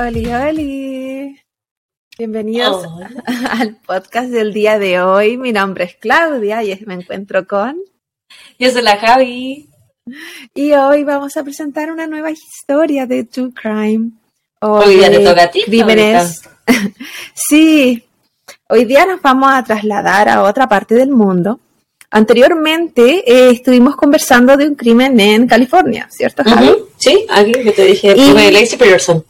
Oli, oli. Bienvenidos al podcast del día de hoy. Mi nombre es Claudia y me encuentro con. Yo soy la Javi. Y hoy vamos a presentar una nueva historia de True Crime. hoy día te toca a ti. Crímenes. sí. Hoy día nos vamos a trasladar a otra parte del mundo. Anteriormente eh, estuvimos conversando de un crimen en California, ¿cierto, Javi? Sí, aquí que te dije, y, de Lacey Peterson.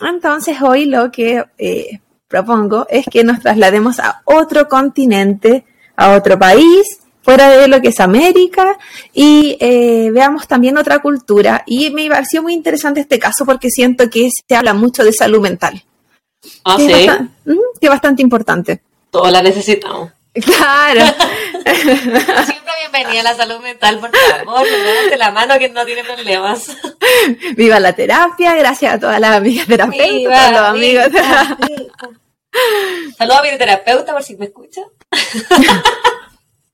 Entonces hoy lo que eh, propongo es que nos traslademos a otro continente, a otro país, fuera de lo que es América, y eh, veamos también otra cultura. Y me pareció muy interesante este caso porque siento que se habla mucho de salud mental. Ah, sí. Es que es bastante importante. Todos la necesitamos. Claro. Siempre bienvenida a la salud mental, por favor, levante la mano que no tiene problemas. Viva la terapia, gracias a todas las amigas terapeutas, a los amigos. Saludos a mi terapeuta por si me escucha.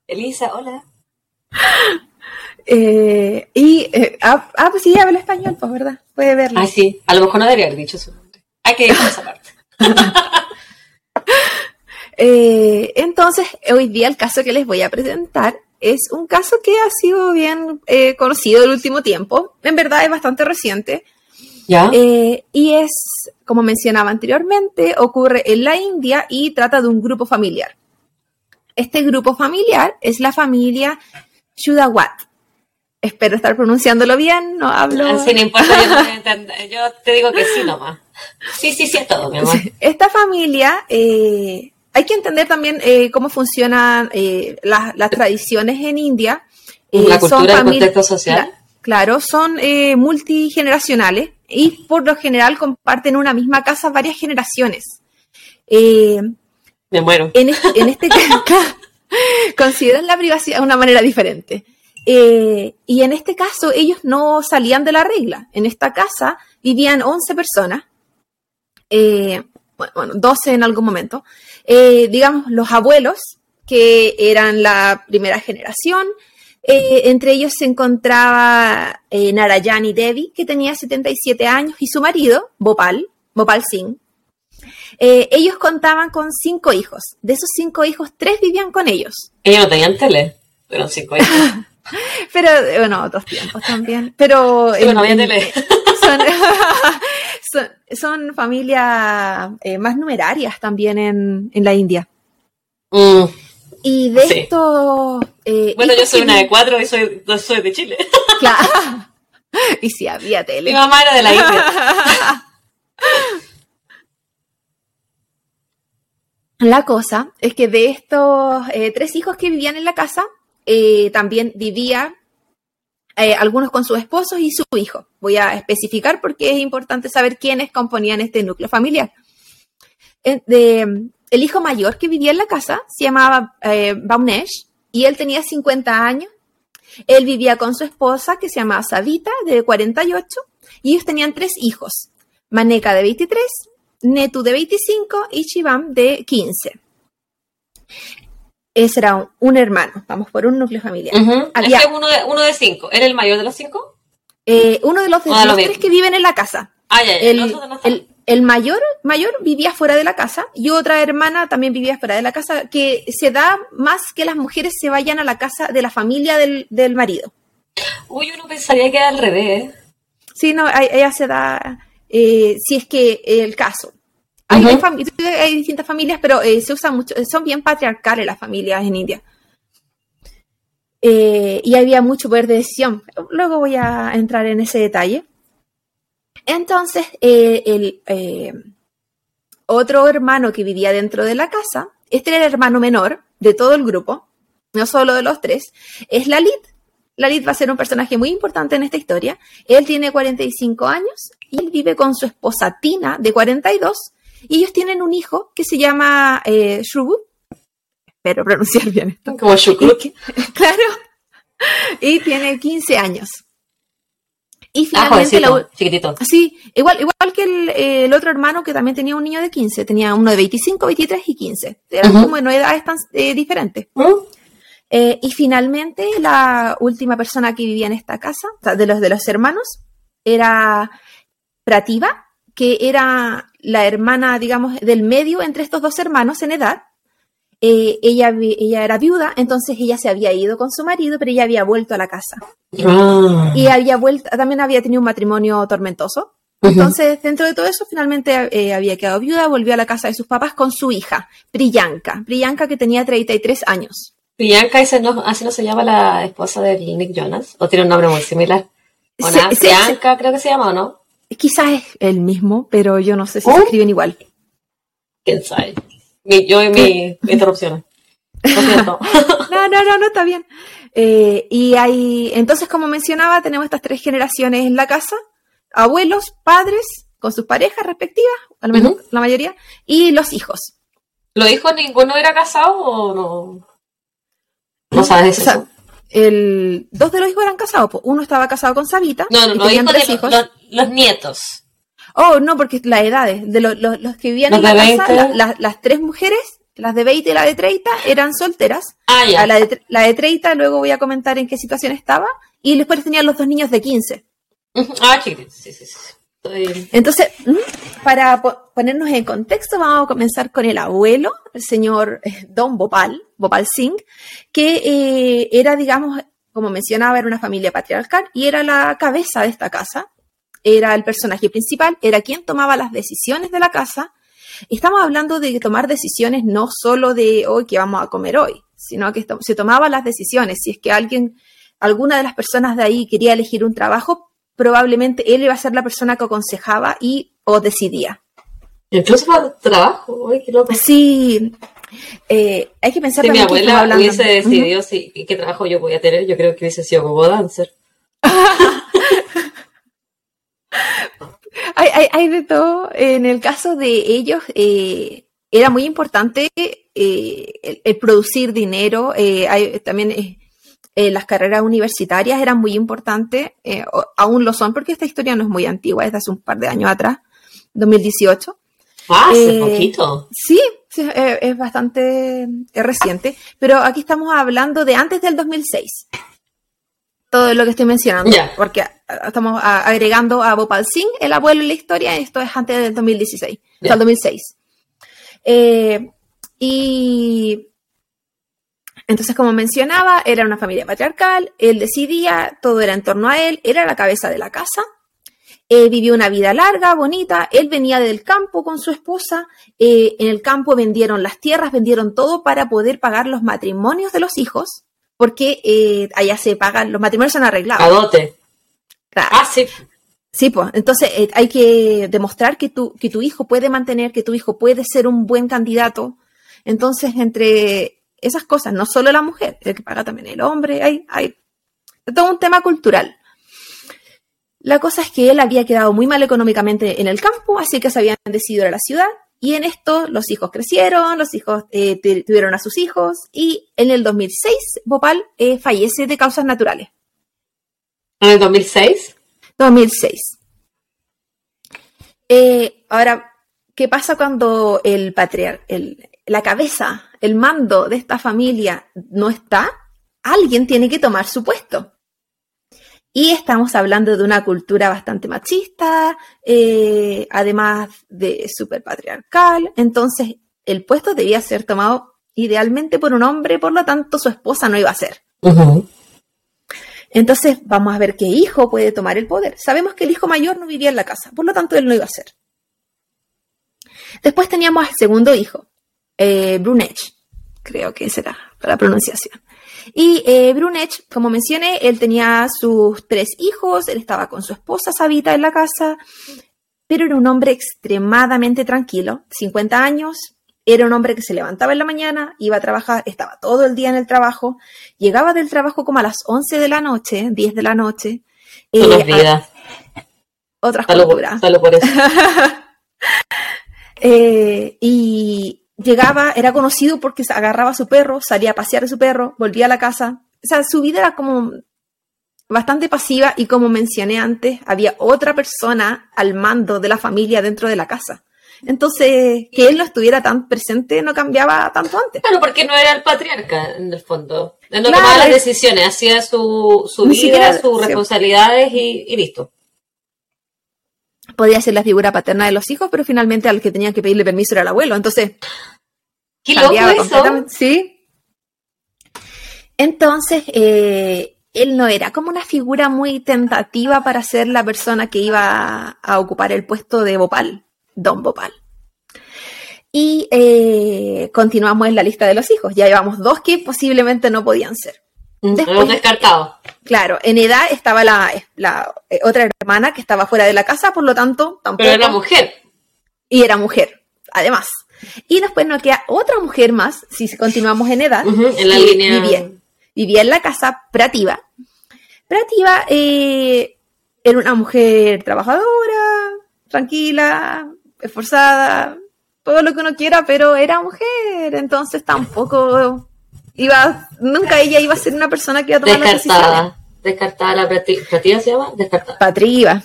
Elisa, hola. Eh, y, eh, ah, ah, pues sí, habla español, pues, ¿verdad? Puede verlo. Ah, sí, a lo mejor no debería haber dicho su nombre. Hay que dejar esa parte. Eh, entonces, hoy día el caso que les voy a presentar es un caso que ha sido bien eh, conocido el último tiempo. En verdad es bastante reciente. ¿Ya? Eh, y es, como mencionaba anteriormente, ocurre en la India y trata de un grupo familiar. Este grupo familiar es la familia Shudawat. Espero estar pronunciándolo bien, no hablo. Ah, sí, no importa, yo, yo te digo que sí nomás. Sí, sí, sí, es todo, mi amor. Esta familia eh, hay que entender también eh, cómo funcionan eh, las, tradiciones en India. Eh, la cultura, el contexto social. claro, son multigeneracionales y por lo general comparten una misma casa varias generaciones. Me muero. En, en este caso, consideran la privacidad de una manera diferente. y en este caso, ellos no salían de la regla. En esta casa vivían 11 personas, bueno, 12 en algún momento, eh, digamos, los abuelos, que eran la primera generación. Eh, entre ellos se encontraba eh, Narayani Devi, que tenía 77 años, y su marido, Bopal, Bopal Singh. ellos contaban con cinco hijos. De esos cinco hijos, tres vivían con ellos. Ellos no tenían tele, pero cinco hijos. pero, bueno, otros tiempos también. Pero, no había tele. son, familias eh, más numerarias también en, la India. Mm. y de esto... Eh, bueno, yo soy una de cuatro y soy, soy de Chile. Claro. y si había tele. Mi mamá era de la India. La cosa es que de estos eh, tres hijos que vivían en la casa, también vivía eh, algunos con sus esposos y su hijo. Voy a especificar porque es importante saber quiénes componían este núcleo familiar. El hijo mayor que vivía en la casa se llamaba eh, Baunesh y él tenía 50 años. Él vivía con su esposa que se llamaba Savita, de 48, y ellos tenían tres hijos, Maneka de 23, Netu de 25 y Shivam de 15 ese era un, hermano, vamos por un núcleo familiar. Había, uno, de, uno de cinco, ¿era el mayor de los cinco? Eh, uno de los, tres que viven en la casa. Ah, ya, el, el, mayor, mayor vivía fuera de la casa y otra hermana también vivía fuera de la casa, que se da más que las mujeres se vayan a la casa de la familia del, marido. Uy, uno pensaría que era al revés. Sí, no, ella se da, eh, si es que el caso. Hay, distintas familias, pero eh, se usan mucho, son bien patriarcales las familias en India. Eh, y había mucho poder de decisión. Luego voy a entrar en ese detalle. Entonces, eh, el otro hermano que vivía dentro de la casa, este era el hermano menor de todo el grupo, no solo de los tres, es Lalit. Lalit va a ser un personaje muy importante en esta historia. Él tiene 45 años y él vive con su esposa Tina, de 42, y ellos tienen un hijo que se llama eh, espero pronunciar bien esto. Como Shukut. Claro. Y tiene 15 años. Y ah, finalmente chiquitito. Sí, igual, igual que el, otro hermano que también tenía un niño de 15, tenía uno de 25, 23 y 15. Eran como en edades tan eh, diferentes. Eh, y finalmente, la última persona que vivía en esta casa, de los de los hermanos, era Prativa, que era la hermana, digamos, del medio entre estos dos hermanos en edad. Eh, ella, ella era viuda, entonces ella se había ido con su marido, pero ella había vuelto a la casa. Ah. Y había vuelto, también había tenido un matrimonio tormentoso. Entonces, dentro de todo eso, finalmente eh, había quedado viuda, volvió a la casa de sus papás con su hija, Priyanka. Priyanka que tenía 33 años. Priyanka, ese no, así no se llama la esposa de Nick Jonas, o tiene un nombre muy similar. Priyanka creo que se llama, ¿o no? Quizás es el mismo, pero yo no sé si se escriben igual. ¿Quién sabe? yo y mi, interrupción. no, no, no, no, está bien. Eh, y hay, entonces, como mencionaba, tenemos estas tres generaciones en la casa abuelos, padres, con sus parejas respectivas, al menos la mayoría, y los hijos. ¿Los hijos ninguno era casado o no? No sabes eso. El, dos de los hijos eran casados. uno estaba casado con Sabita. No, no, no, hijos de hijos. Los, nietos. Oh, no, porque las edades de los, los, que vivían en la casa, las tres mujeres, las de 20 y la de 30, eran solteras. Ah, ya. La de, la de 30, luego voy a comentar en qué situación estaba. Y después tenían los dos niños de 15. Ah, sí, sí, sí. Entonces, para ponernos en contexto, vamos a comenzar con el abuelo, el señor eh, Don Bopal, Bopal Singh, que eh, era, digamos, como mencionaba, era una familia patriarcal y era la cabeza de esta casa, era el personaje principal, era quien tomaba las decisiones de la casa. Estamos hablando de tomar decisiones no solo de hoy que vamos a comer hoy, sino que se tomaba las decisiones. Si es que alguien, alguna de las personas de ahí quería elegir un trabajo, probablemente él iba a ser la persona que aconsejaba y o decidía. Incluso para el trabajo, qué loco. Sí, eh, hay que pensar si mi abuela hubiese decidido qué trabajo yo voy a tener, yo creo que hubiese sido como dancer. hay, de todo. En el caso de ellos, eh, era muy importante eh, el, producir dinero. hay, también eh, las carreras universitarias eran muy importantes, eh, aún lo son porque esta historia no es muy antigua, es de hace un par de años atrás, 2018. Ah, hace eh, poquito. Sí, es bastante reciente, pero aquí estamos hablando de antes del 2006. Todo lo que estoy mencionando, porque estamos agregando a Bopal Singh, el abuelo en la historia, esto es antes del 2016, hasta el 2006. y entonces, como mencionaba, era una familia patriarcal, él decidía, todo era en torno a él, era la cabeza de la casa, eh, vivió una vida larga, bonita, él venía del campo con su esposa, eh, en el campo vendieron las tierras, vendieron todo para poder pagar los matrimonios de los hijos, porque eh, allá se pagan, los matrimonios son arreglados. Adote. Ah, sí. Sí, pues, entonces hay que demostrar que tu, que tu hijo puede mantener, que tu hijo puede ser un buen candidato. Entonces, entre esas cosas, no solo la mujer, el que paga también el hombre, hay, hay todo un tema cultural. La cosa es que él había quedado muy mal económicamente en el campo, así que se habían decidido a la ciudad. Y en esto los hijos crecieron, los hijos eh, tuvieron a sus hijos y en el 2006 Bhopal eh, fallece de causas naturales. ¿En el 2006? 2006. Eh, ahora, ¿qué pasa cuando el patriarca, la cabeza el mando de esta familia no está, alguien tiene que tomar su puesto. Y estamos hablando de una cultura bastante machista, eh, además de súper patriarcal. Entonces, el puesto debía ser tomado idealmente por un hombre, por lo tanto, su esposa no iba a ser. Entonces, vamos a ver qué hijo puede tomar el poder. Sabemos que el hijo mayor no vivía en la casa, por lo tanto, él no iba a ser. Después teníamos al segundo hijo, eh, Brunech, creo que será la pronunciación. Y eh, Brunech, como mencioné, él tenía sus tres hijos, él estaba con su esposa Sabita en la casa, pero era un hombre extremadamente tranquilo, 50 años, era un hombre que se levantaba en la mañana, iba a trabajar, estaba todo el día en el trabajo, llegaba del trabajo como a las 11 de la noche, 10 de la noche. Eh, otras culturas. por eso. eh, y llegaba, era conocido porque agarraba a su perro, salía a pasear a su perro, volvía a la casa. O sea, su vida era como bastante pasiva y como mencioné antes, había otra persona al mando de la familia dentro de la casa. Entonces, que él no estuviera tan presente no cambiaba tanto antes. Claro, porque no era el patriarca, en el fondo. Él no tomaba las decisiones, hacía su, su vida, sus responsabilidades y, listo. Podía ser la figura paterna de los hijos, pero finalmente al que tenía que pedirle permiso era el abuelo. Entonces, ¿Qué cambiaba completamente. Sí. Entonces, eh, él no era como una figura muy tentativa para ser la persona que iba a ocupar el puesto de Bopal, Don Bopal. Y eh, continuamos en la lista de los hijos. Ya llevamos dos que posiblemente no podían ser. Después, descartado. Claro, en edad estaba la, eh, otra hermana que estaba fuera de la casa, por lo tanto, tampoco. Pero era mujer. Y era mujer, además. Y después nos queda otra mujer más, si continuamos en edad. en la línea vivía en la casa Prativa. Prativa eh, era una mujer trabajadora, tranquila, esforzada, todo lo que uno quiera, pero era mujer, entonces tampoco iba, nunca ella iba a ser una persona que iba a tomar Descartada. Descartada la Prativa se llama? Descartada. Patriva.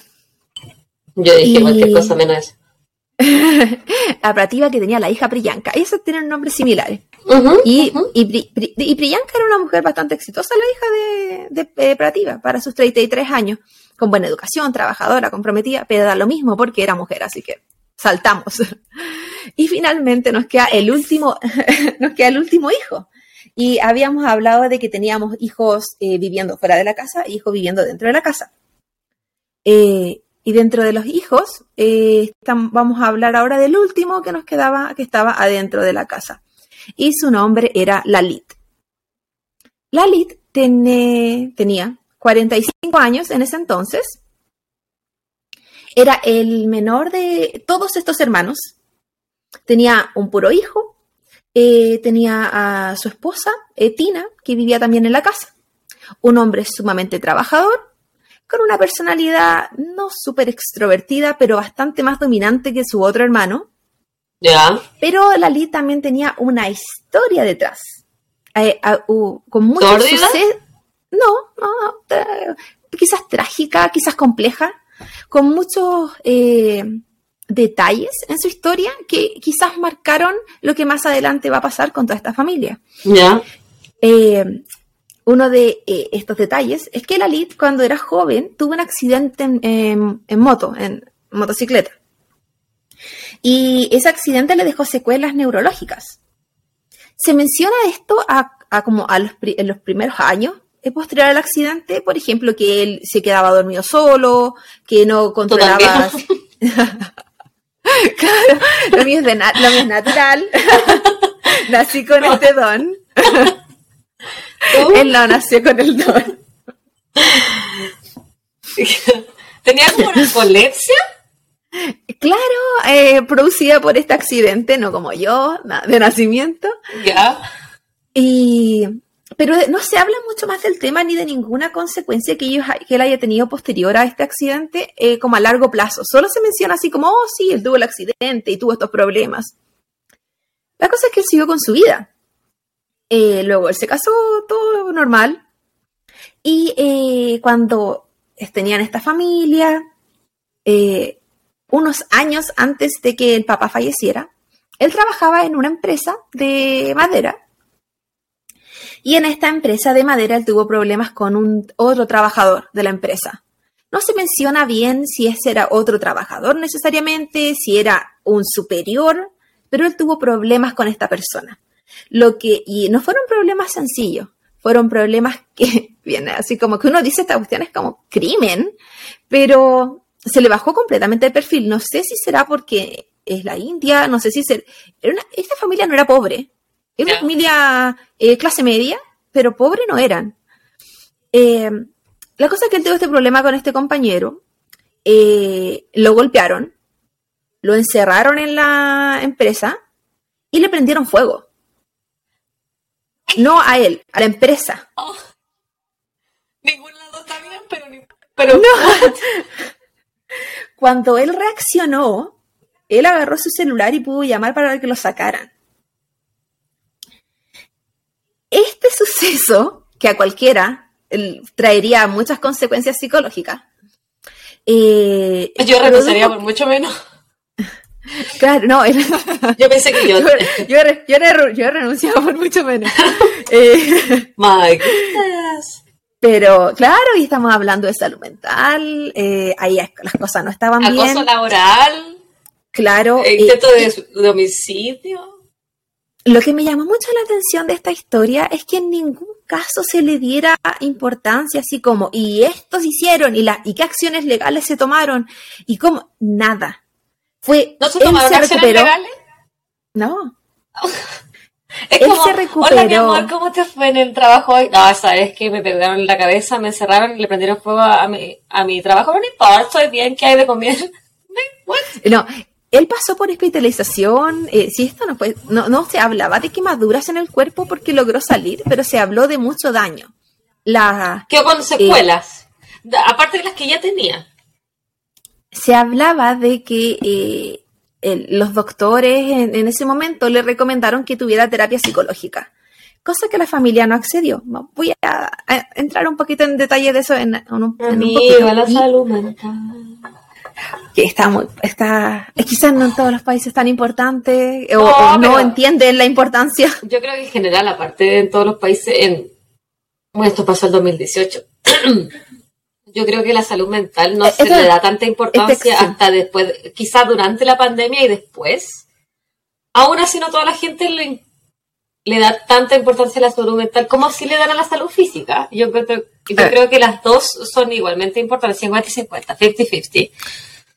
Yo dije cualquier cosa menos eso. la Prativa que tenía la hija Priyanka. Esas tienen nombres similares y, Priyanka era una mujer bastante exitosa, la hija de, de, Prativa, para sus 33 años, con buena educación, trabajadora, comprometida, pero da lo mismo porque era mujer, así que saltamos. y finalmente nos queda el último, nos queda el último hijo. Y habíamos hablado de que teníamos hijos eh, viviendo fuera de la casa e hijos viviendo dentro de la casa. Eh, y dentro de los hijos, eh, vamos a hablar ahora del último que nos quedaba, que estaba adentro de la casa y su nombre era Lalit. Lalit tenía 45 años en ese entonces. Era el menor de todos estos hermanos. Tenía un puro hijo. Eh, tenía a su esposa, Tina, que vivía también en la casa. Un hombre sumamente trabajador, con una personalidad no súper extrovertida, pero bastante más dominante que su otro hermano. Pero Lali también tenía una historia detrás. Eh, con mucho suceso. No, no, quizás trágica, quizás compleja, con muchos eh, detalles en su historia que quizás marcaron lo que más adelante va a pasar con toda esta familia. Ya. Eh, uno de estos detalles es que Lalit, cuando era joven, tuvo un accidente en moto, en motocicleta. Y ese accidente le dejó secuelas neurológicas. Se menciona esto a, como a los, en los primeros años posterior al accidente, por ejemplo, que él se quedaba dormido solo, que no controlaba. claro, lo mío, es de lo mío es natural. Nací con este don. Él no nació con el don. ¿Tenía como epilepsia? Claro, eh, producida por este accidente, no como yo, de nacimiento. Ya. Y, pero no se habla mucho más del tema ni de ninguna consecuencia que, él haya tenido posterior a este accidente eh, como a largo plazo. Solo se menciona así como, oh, sí, él tuvo el accidente y tuvo estos problemas. La cosa es que él siguió con su vida. Eh, luego él se casó, todo normal. Y cuando tenían esta familia, eh, unos años antes de que el papá falleciera, él trabajaba en una empresa de madera. Y en esta empresa de madera él tuvo problemas con un otro trabajador de la empresa. No se menciona bien si ese era otro trabajador necesariamente, si era un superior, pero él tuvo problemas con esta persona. Lo que, y no fueron problemas sencillos, fueron problemas que, viene así como que uno dice esta cuestión es como crimen, pero se le bajó completamente el perfil. No sé si será porque es la India, no sé si ser... esta familia no era pobre, era una familia eh, clase media, pero pobre no eran. Eh, la cosa es que él tuvo este problema con este compañero, eh, lo golpearon, lo encerraron en la empresa y le prendieron fuego. No a él, a la empresa. Oh. Ningún lado está bien, pero... pero... No. Cuando él reaccionó, él agarró su celular y pudo llamar para que lo sacaran. Este suceso, que a cualquiera traería muchas consecuencias psicológicas. Eh, Yo renunciaría por mucho menos. Claro, no. yo pensé que yo. Yo, he renunciado por mucho menos. eh. Pero claro, y estamos hablando de salud mental, eh, ahí las cosas no estaban bien. Acoso laboral. Claro. Eh, intento de, homicidio. Lo que me llamó mucho la atención de esta historia es que en ningún caso se le diera importancia así como, y estos hicieron, y, la, y qué acciones legales se tomaron, y como, nada. Fue, ¿No se tomaron acciones legales? No. Es él como, se recuperó. Hola, mi amor, ¿cómo te fue en el trabajo hoy? No, sabes que me pegaron en la cabeza, me encerraron y le prendieron fuego a mi, a mi trabajo. No importa, estoy bien, ¿qué hay de comer? no, él pasó por hospitalización. Eh, si esto no, fue, no, no se hablaba de quemaduras en el cuerpo porque logró salir, pero se habló de mucho daño. La, ¿Qué con secuelas? aparte de las que ya tenía. Se hablaba de que eh, los doctores en, ese momento le recomendaron que tuviera terapia psicológica, cosa que la familia no accedió. Voy a, entrar un poquito en detalle de eso en, un, en la salud mental que está muy, está, quizás no en todos los países tan importante o no, entienden la importancia. Yo creo que en general, aparte en todos los países, en, bueno, esto pasó el 2018. yo creo que la salud mental no se le da tanta importancia hasta después, quizás durante la pandemia y después. Aún así, no toda la gente le, le da tanta importancia a la salud mental como si le dan a la salud física. Yo, creo, yo creo que las dos son igualmente importantes, 50 y 50, 50-50.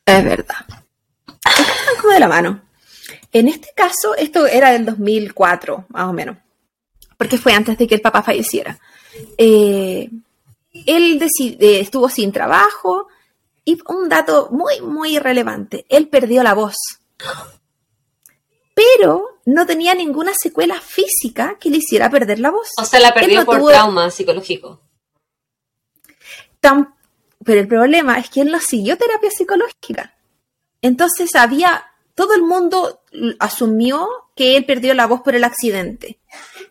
Es verdad. Están de la mano. En este caso, esto era del 2004, más o menos, porque fue antes de que el papá falleciera. Eh, él eh, estuvo sin trabajo y un dato muy, muy relevante, él perdió la voz. Pero no tenía ninguna secuela física que le hiciera perder la voz. O sea, la perdió por trauma psicológico. Pero el problema es que él no siguió terapia psicológica. Entonces había, todo el mundo asumió que él perdió la voz por el accidente.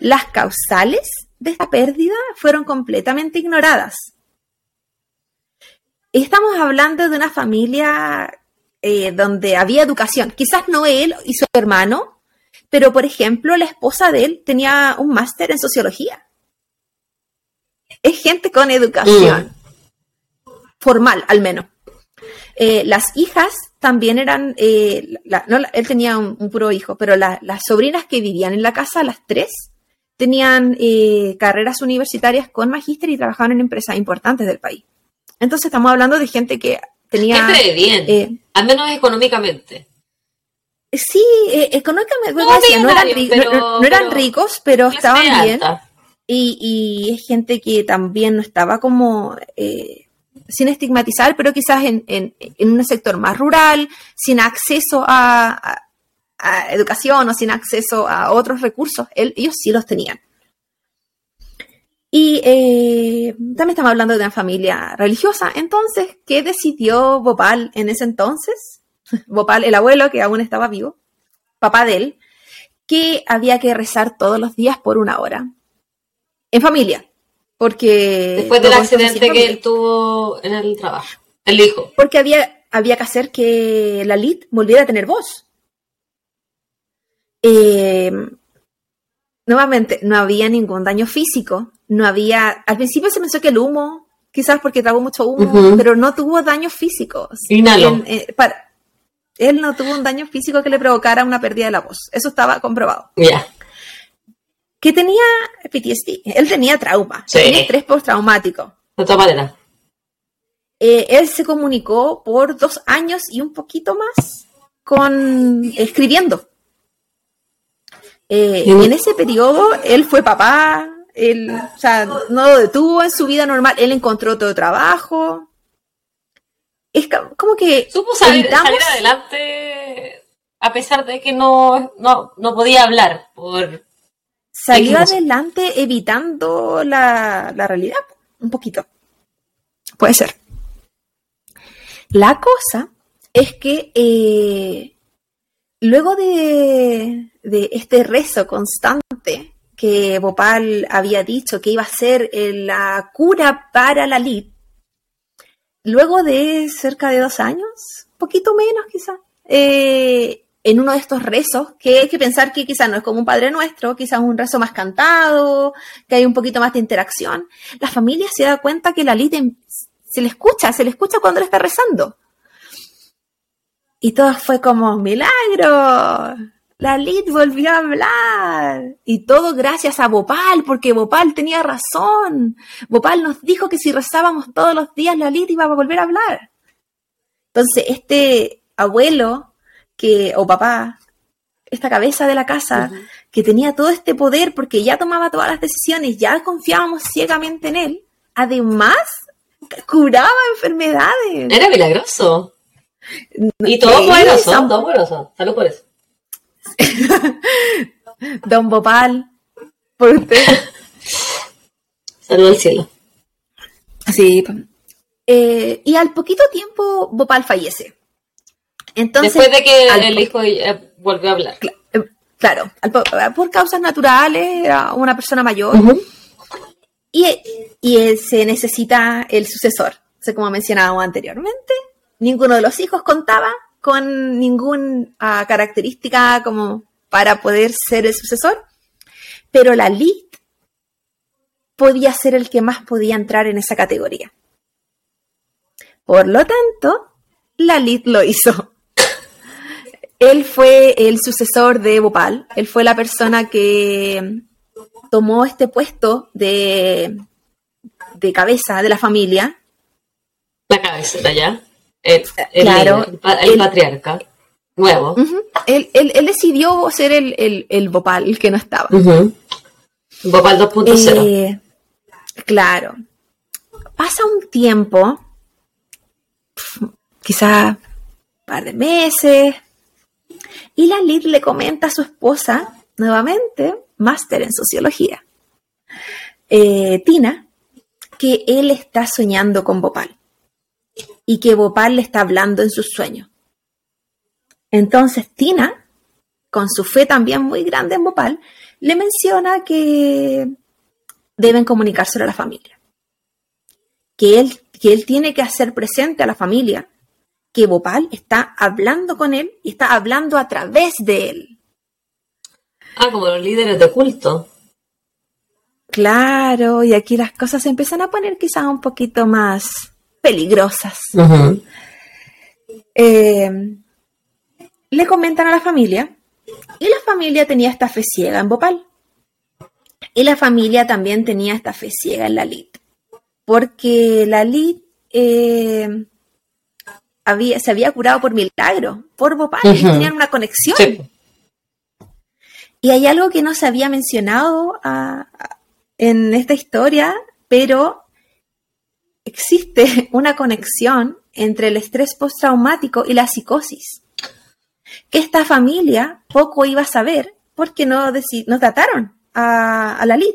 Las causales de esta pérdida fueron completamente ignoradas. Estamos hablando de una familia eh, donde había educación. Quizás no él y su hermano, pero por ejemplo la esposa de él tenía un máster en sociología. Es gente con educación. Formal, al menos. Eh, las hijas también eran, eh, él tenía un, puro hijo, pero las sobrinas que vivían en la casa, las tres, tenían eh, carreras universitarias con magíster y trabajaban en empresas importantes del país. Entonces estamos hablando de gente que tenía... Gente bien, al menos económicamente. Sí, económicamente, no, eran, ricos, pero estaban bien. Y, y, es gente que también no estaba como sin estigmatizar, pero quizás en, un sector más rural, sin acceso a, educación o sin acceso a otros recursos, ellos sí los tenían. Y eh, también estamos hablando de una familia religiosa. Entonces, ¿qué decidió Bopal en ese entonces? Bopal, el abuelo que aún estaba vivo, papá de él, que había que rezar todos los días por una hora. En familia. Porque. Después del accidente que él tuvo en el trabajo. El hijo. Porque había, había que hacer que la Lid volviera a tener voz. Eh, nuevamente, no había ningún daño físico. No había. Al principio se pensó que el humo, quizás porque tragó mucho humo, pero no tuvo daños físicos. Él, eh, él no tuvo un daño físico que le provocara una pérdida de la voz. Eso estaba comprobado. Ya que tenía PTSD, él tenía trauma, tenía estrés postraumático. De todas maneras. Eh, él se comunicó por dos años y un poquito más con escribiendo. Eh, en ese periodo él fue papá, él, o sea, no lo detuvo en su vida normal, él encontró otro trabajo. Es como que... Supo salir, adelante a pesar de que no, no, no podía hablar por salió adelante evitando la, realidad, un poquito. Puede ser. La cosa es que eh, luego de, este rezo constante que Bopal había dicho que iba a ser eh, la cura para la lid, luego de cerca de dos años, poquito menos quizá, eh, en uno de estos rezos, que hay que pensar que quizás no es como un Padre Nuestro, quizás un rezo más cantado, que hay un poquito más de interacción, la familia se da cuenta que la Lid se le escucha, se le escucha cuando le está rezando. Y todo fue como, milagro, la Lid volvió a hablar. Y todo gracias a Bopal, porque Bopal tenía razón. Bopal nos dijo que si rezábamos todos los días, la Lid iba a volver a hablar. Entonces, este abuelo que, o papá, esta cabeza de la casa, que tenía todo este poder porque ya tomaba todas las decisiones, ya confiábamos ciegamente en él, además curaba enfermedades. Era milagroso. Y todo poderoso, todo poderoso. Salud por eso. Don Bopal, por usted. Salud al cielo. Sí. Eh, y al poquito tiempo Bopal fallece. Después de que el hijo eh, volvió a hablar. Eh, claro, por causas naturales, era una persona mayor. y, y, se necesita el sucesor. como mencionábamos anteriormente, ninguno de los hijos contaba con ninguna ah, característica como para poder ser el sucesor, pero la Lid podía ser el que más podía entrar en esa categoría. Por lo tanto, la Lid lo hizo. Él fue el sucesor de Bhopal, él fue la persona que tomó este puesto de, de cabeza de la familia. La cabeza allá. El, claro, el, patriarca nuevo. él, decidió ser el, el, el Bhopal, que no estaba. Bhopal 2.0. Eh, claro. Pasa un tiempo, quizá un par de meses, y la Lid le comenta a su esposa, nuevamente, máster en sociología, eh, Tina, que él está soñando con Bopal y que Bopal le está hablando en sus sueños. Entonces Tina, con su fe también muy grande en Bopal, le menciona que deben comunicárselo a la familia. Que él, que él tiene que hacer presente a la familia que Bopal está hablando con él y está hablando a través de él. Ah, como los líderes de culto. Claro, y aquí las cosas se empiezan a poner quizás un poquito más peligrosas. Eh, le comentan a la familia y la familia tenía esta fe ciega en Bopal. Y la familia también tenía esta fe ciega en la Lid. Porque la Lid eh, se había curado por milagro, por Bopal, tenían una conexión. Y hay algo que no se había mencionado ah, en esta historia, pero existe una conexión entre el estrés postraumático y la psicosis. Que esta familia poco iba a saber porque no, no trataron a, a la Lid.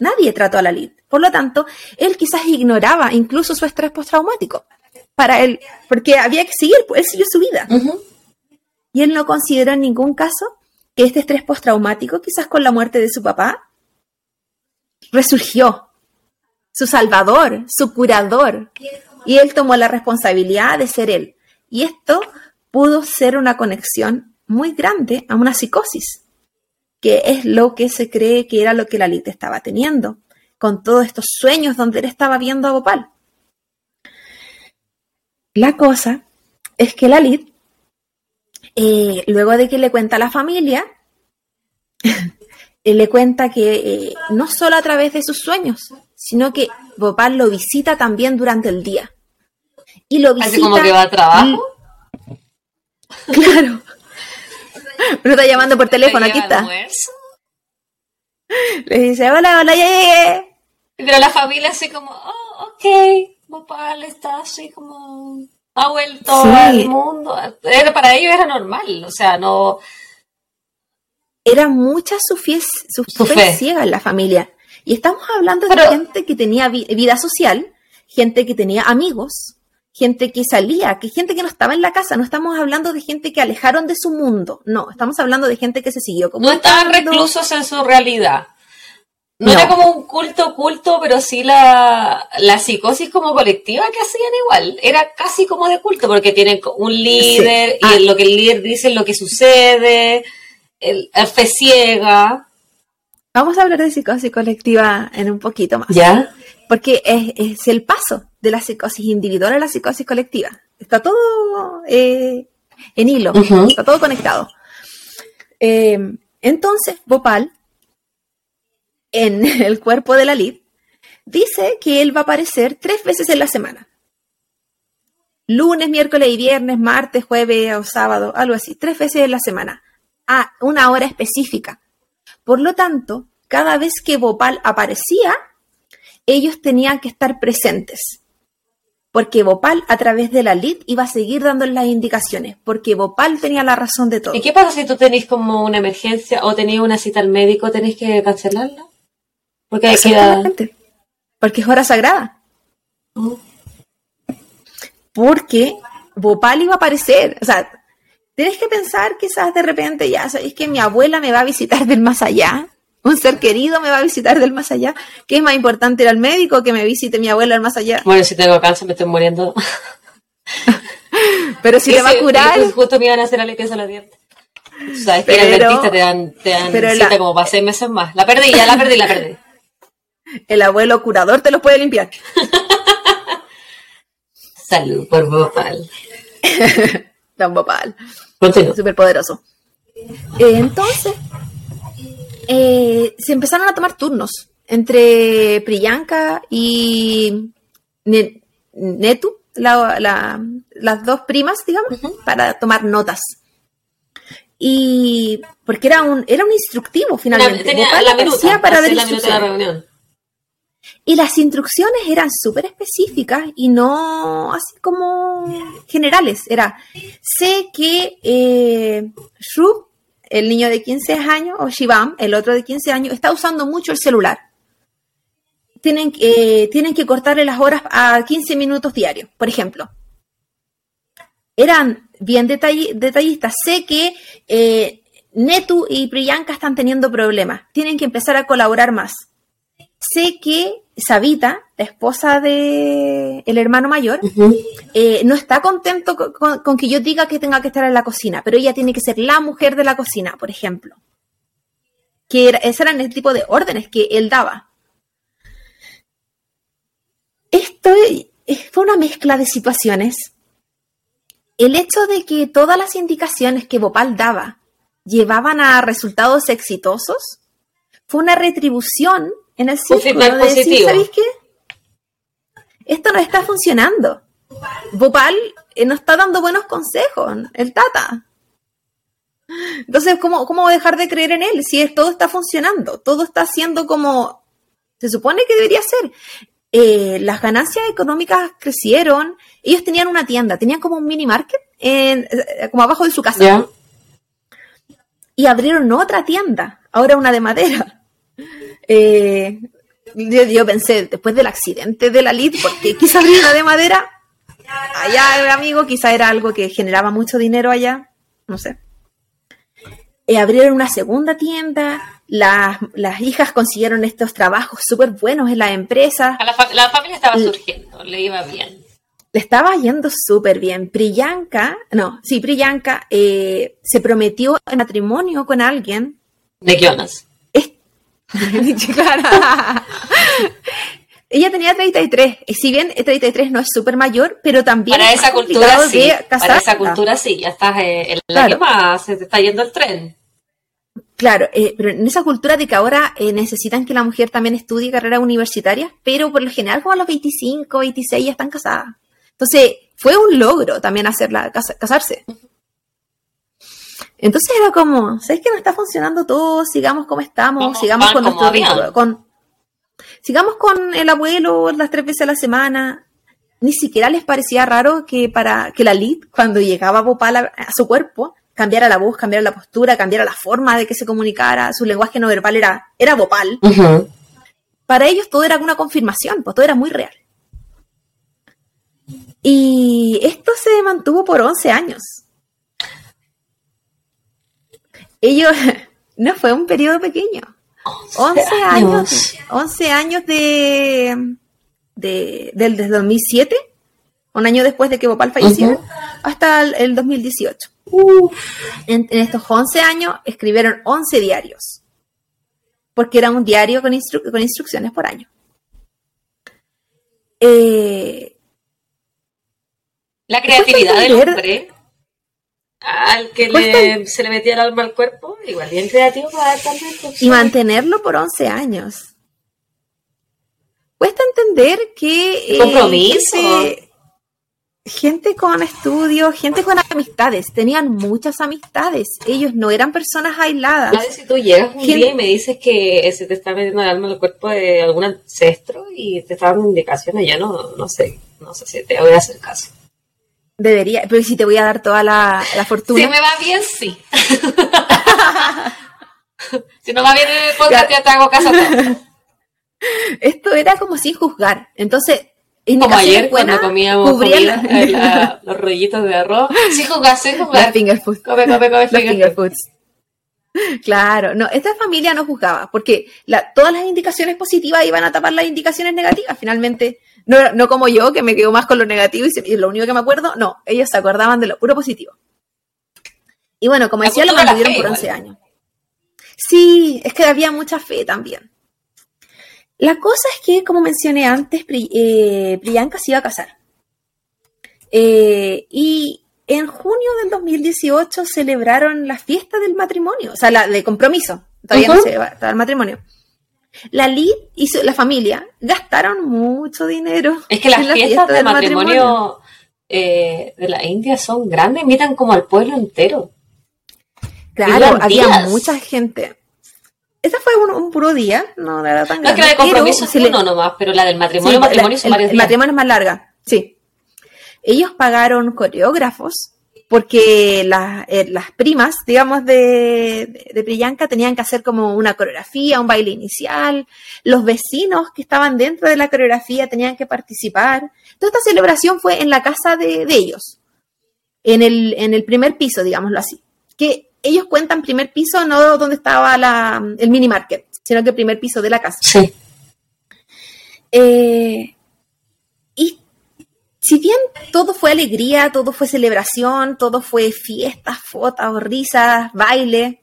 Nadie trató a la Lid. Por lo tanto, él quizás ignoraba incluso su estrés postraumático para él, porque había que seguir, pues él siguió su vida. Y él no consideró en ningún caso que este estrés postraumático, quizás con la muerte de su papá, resurgió. Su salvador, su curador. Y él tomó la responsabilidad de ser él. Y esto pudo ser una conexión muy grande a una psicosis, que es lo que se cree que era lo que la Lita estaba teniendo, con todos estos sueños donde él estaba viendo a Bopal. La cosa es que la Lid, eh, luego de que le cuenta a la familia, le cuenta que eh, no solo a través de sus sueños, sino que Bopal lo visita también durante el día. Y lo visita. como que va a trabajo. Claro. Me está llamando por teléfono, aquí está. Le dice, hola, hola, ya llegué. Pero la familia así como, oh, ok. Bopal está así como ha vuelto al mundo. Era, para ellos era normal, o sea, no. Era mucha su, su, fe, ciega en la familia. Y estamos hablando de gente que tenía vida social, gente que tenía amigos, gente que salía, que gente que no estaba en la casa. No estamos hablando de gente que alejaron de su mundo. No, estamos hablando de gente que se siguió como. No estaban reclusos en su realidad. No, era como un culto culto, pero sí la, la psicosis como colectiva que hacían igual. Era casi como de culto, porque tienen un líder y ah. lo que el líder dice es lo que sucede, el, fe ciega. Vamos a hablar de psicosis colectiva en un poquito más. ¿Ya? Porque es, el paso de la psicosis individual a la psicosis colectiva. Está todo eh, en hilo, está todo conectado. Eh, entonces, Bhopal en el cuerpo de la lid, dice que él va a aparecer tres veces en la semana. Lunes, miércoles y viernes, martes, jueves o sábado, algo así, tres veces en la semana, a una hora específica. Por lo tanto, cada vez que Bhopal aparecía, ellos tenían que estar presentes. Porque Bhopal, a través de la lid, iba a seguir dando las indicaciones, porque Bhopal tenía la razón de todo. ¿Y qué pasa si tú tenés como una emergencia o tenías una cita al médico, tenés que cancelarla? Porque hay que Porque es hora sagrada. Porque Bopal iba a aparecer. O sea, tienes que pensar quizás de repente, ya sabéis que mi abuela me va a visitar del más allá. Un ser querido me va a visitar del más allá. ¿Qué es más importante ir al médico que me visite mi abuela del más allá? Bueno, si tengo cáncer me estoy muriendo. Pero si te va a curar. Pues, justo me iban a hacer la limpieza de los dientes. Sabes que el dentista te dan, te dan cita como para seis meses más. La perdí, ya la perdí, la perdí el abuelo curador te los puede limpiar. Salud por Bopal. Don Bopal. Súper poderoso. Eh, entonces, eh, se empezaron a tomar turnos entre Priyanka y Netu, las dos primas, digamos, para tomar notas. Y porque era un, era un instructivo finalmente. Tenía la minuta, para la minuta de la reunión. Y las instrucciones eran súper específicas y no así como generales. Era, sé que eh, el niño de 15 años, o Shivam, el otro de 15 años, está usando mucho el celular. Tienen, eh, tienen que cortarle las horas a 15 minutos diarios, por ejemplo. Eran bien detallistas. Sé que eh, Netu y Priyanka están teniendo problemas. Tienen que empezar a colaborar más sé que Sabita, la esposa de el hermano mayor, eh, no está contento con, que yo diga que tenga que estar en la cocina, pero ella tiene que ser la mujer de la cocina, por ejemplo. Que era, ese eran el tipo de órdenes que él daba. Esto fue una mezcla de situaciones. El hecho de que todas las indicaciones que Bopal daba llevaban a resultados exitosos fue una retribución en el círculo de decir, ¿sabéis qué? Esto no está funcionando. Bopal eh, no está dando buenos consejos, el Tata. Entonces, ¿cómo, ¿cómo dejar de creer en él si todo está funcionando? Todo está haciendo como se supone que debería ser. Eh, las ganancias económicas crecieron. Ellos tenían una tienda, tenían como un mini market en, eh, como abajo de su casa. Y abrieron otra tienda, ahora una de madera. Eh, yo, pensé, después del accidente de la LID, porque quizá abrir una de madera? Allá, amigo, quizá era algo que generaba mucho dinero allá, no sé. Eh, abrieron una segunda tienda, las, hijas consiguieron estos trabajos súper buenos en la empresa. La, familia estaba surgiendo, le iba bien. Le estaba yendo súper bien. Priyanka, no, sí, Priyanka eh, se prometió en matrimonio con alguien. ¿De Ella tenía 33, si bien 33 no es súper mayor, pero también para esa cultura sí, para esa cultura sí, ya estás eh, en la que más se te está yendo el tren. Claro, eh, pero en esa cultura de que ahora eh, necesitan que la mujer también estudie carreras universitarias, pero por lo general como a los 25, 26 ya están casadas. Entonces, fue un logro también hacerla casarse. Entonces era como, ¿sabes que no está funcionando todo? Sigamos como estamos, sigamos con nuestro con sigamos con el abuelo las tres veces a la semana. Ni siquiera les parecía raro que para que la Lid, cuando llegaba a Bopal a, su cuerpo, cambiara la voz, cambiara la postura, cambiara la forma de que se comunicara, su lenguaje no verbal era, era Bopal. Para ellos todo era una confirmación, pues todo era muy real. Y esto se mantuvo por 11 años ellos, no fue un periodo pequeño. 11 años, 11 años de, de, del, desde 2007, un año después de que Bopal falleció, hasta el, 2018. En, estos 11 años escribieron 11 diarios, porque era un diario con, con instrucciones por año. Eh, la creatividad del hombre al que se le metía el alma al cuerpo, igual bien creativo para también. Y mantenerlo por 11 años. Cuesta entender que... Eh, Compromiso. gente, con estudios, gente con amistades, tenían muchas amistades. Ellos no eran personas aisladas. si tú llegas un día y me dices que se te está metiendo el alma al cuerpo de algún ancestro y te está dando indicaciones, yo no, no sé, no sé si te voy a hacer caso. Debería, pero si te voy a dar toda la, fortuna. Si me va bien, sí. si no va bien en el podcast, ya te hago caso Esto era como sin juzgar. Entonces, como ayer cuando comíamos los rollitos de arroz. Sin juzgar, sin juzgar. Finger foods. Come, come, come finger, foods. Claro, no, esta familia no juzgaba, porque todas las indicaciones positivas iban a tapar las indicaciones negativas. Finalmente, no, no como yo, que me quedo más con lo negativo y, lo único que me acuerdo, no, ellos se acordaban de lo puro positivo. Y bueno, como decía, lo mantuvieron por 11 años. Sí, es que había mucha fe también. La cosa es que, como mencioné antes, eh, Priyanka se iba a casar. Eh, y en junio del 2018 celebraron la fiesta del matrimonio, o sea, la de compromiso. Todavía no se va el matrimonio. La Lid y la familia gastaron mucho dinero. Es que las fiestas de matrimonio, eh, de la India son grandes, invitan como al pueblo entero. Claro, había mucha gente. Esa fue un, puro día, no era tan No es que la de compromiso es uno nomás, pero la del matrimonio, matrimonio son varios el matrimonio es más larga, sí. Ellos pagaron coreógrafos porque eh, las primas, digamos, de, de, Priyanka tenían que hacer como una coreografía, un baile inicial, los vecinos que estaban dentro de la coreografía tenían que participar. Toda esta celebración fue en la casa de, ellos, en el, en el primer piso, digámoslo así. Que ellos cuentan primer piso, no donde estaba la, el mini market, sino que primer piso de la casa. Sí. Eh, y si bien todo fue alegría, todo fue celebración, todo fue fiestas, fotos, risas, baile,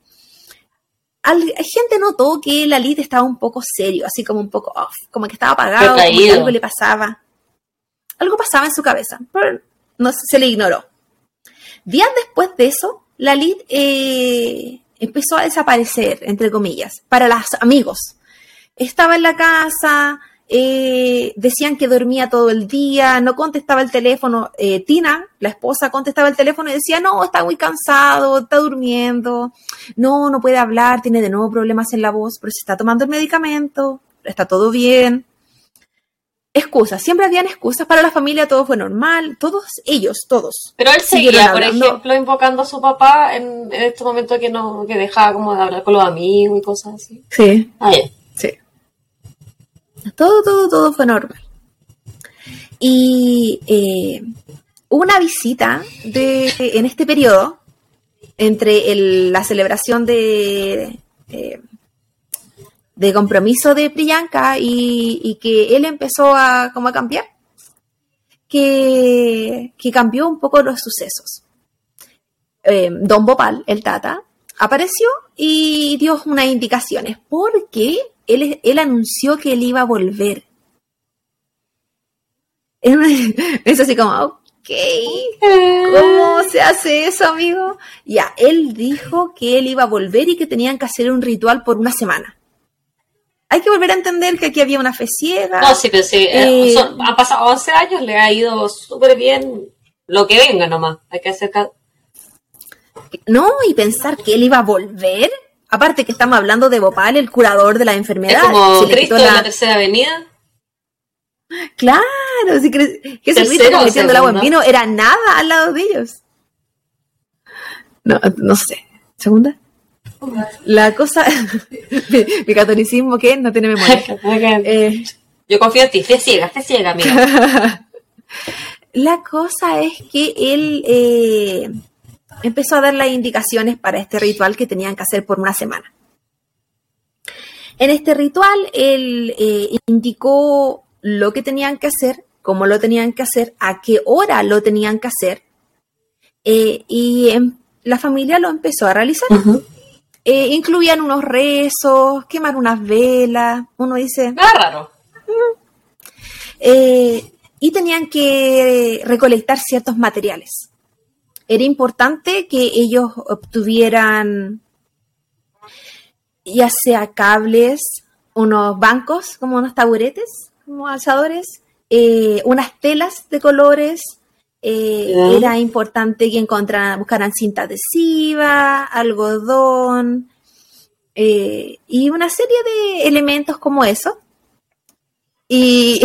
gente notó que la lid estaba un poco serio, así como un poco off, como que estaba apagado, como que algo le pasaba. Algo pasaba en su cabeza, pero no se le ignoró. Días después de eso, la lid eh, empezó a desaparecer, entre comillas, para los amigos. Estaba en la casa, eh, decían que dormía todo el día, no contestaba el teléfono. Eh, Tina, la esposa, contestaba el teléfono y decía, no, está muy cansado, está durmiendo, no, no puede hablar, tiene de nuevo problemas en la voz, pero se está tomando el medicamento, está todo bien. Excusas, siempre habían excusas para la familia, todo fue normal, todos ellos, todos. Pero él seguía, por ejemplo, invocando a su papá en, este momento que no, que dejaba como de hablar con los amigos y cosas así. Sí. Ah, todo, todo, todo fue normal. Y eh, hubo una visita de, en este periodo entre la celebración de, eh, de compromiso de Priyanka y, que él empezó a, como cambiar, que, cambió un poco los sucesos. Eh, Don Bopal, el Tata, apareció y dio unas indicaciones porque él, él anunció que él iba a volver. Es así como, ok, ¿cómo se hace eso, amigo? Ya, él dijo que él iba a volver y que tenían que hacer un ritual por una semana. Hay que volver a entender que aquí había una fe ciega. No, sí, pero sí, eh, eh, han pasado 11 años, le ha ido súper bien lo que venga nomás. Hay que hacer... No, y pensar que él iba a volver Aparte que estamos hablando de Bopal, el curador de la enfermedad. como Cristo la... la tercera avenida. Claro, si que Jesucristo convirtiendo el agua en vino era nada al lado de ellos. No, no sé. ¿Segunda? La cosa. mi, catolicismo, ¿qué? No tiene memoria. Eh, Yo confío en ti, fe ciega, fe ciega, amiga. La cosa es que él eh, empezó a dar las indicaciones para este ritual que tenían que hacer por una semana. En este ritual, él eh, indicó lo que tenían que hacer, cómo lo tenían que hacer, a qué hora lo tenían que hacer, eh, y la familia lo empezó a realizar. Eh, incluían unos rezos, quemar unas velas, uno dice... Ah, raro. y tenían que recolectar ciertos materiales. Era importante que ellos obtuvieran ya sea cables, unos bancos como unos taburetes, como alzadores, eh, unas telas de colores. Eh, era importante que encontraran, buscaran cinta adhesiva, algodón eh, y una serie de elementos como eso. Y